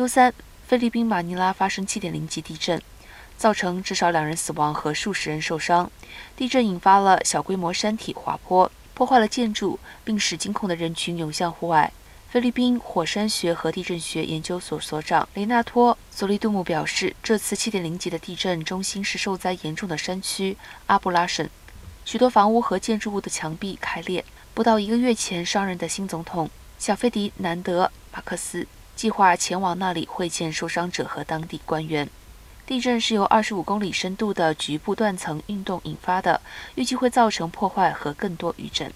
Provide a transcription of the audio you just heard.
周三，菲律宾马尼拉发生7.0级地震，造成至少两人死亡和数十人受伤。地震引发了小规模山体滑坡，破坏了建筑，并使惊恐的人群涌向户外。菲律宾火山学和地震学研究所所长雷纳托·索利杜姆表示，这次7.0级的地震中心是受灾严重的山区阿布拉省，许多房屋和建筑物的墙壁开裂。不到一个月前上任的新总统小费迪南德·马克思计划前往那里会见受伤者和当地官员。地震是由二十五公里深度的局部断层运动引发的，预计会造成破坏和更多余震。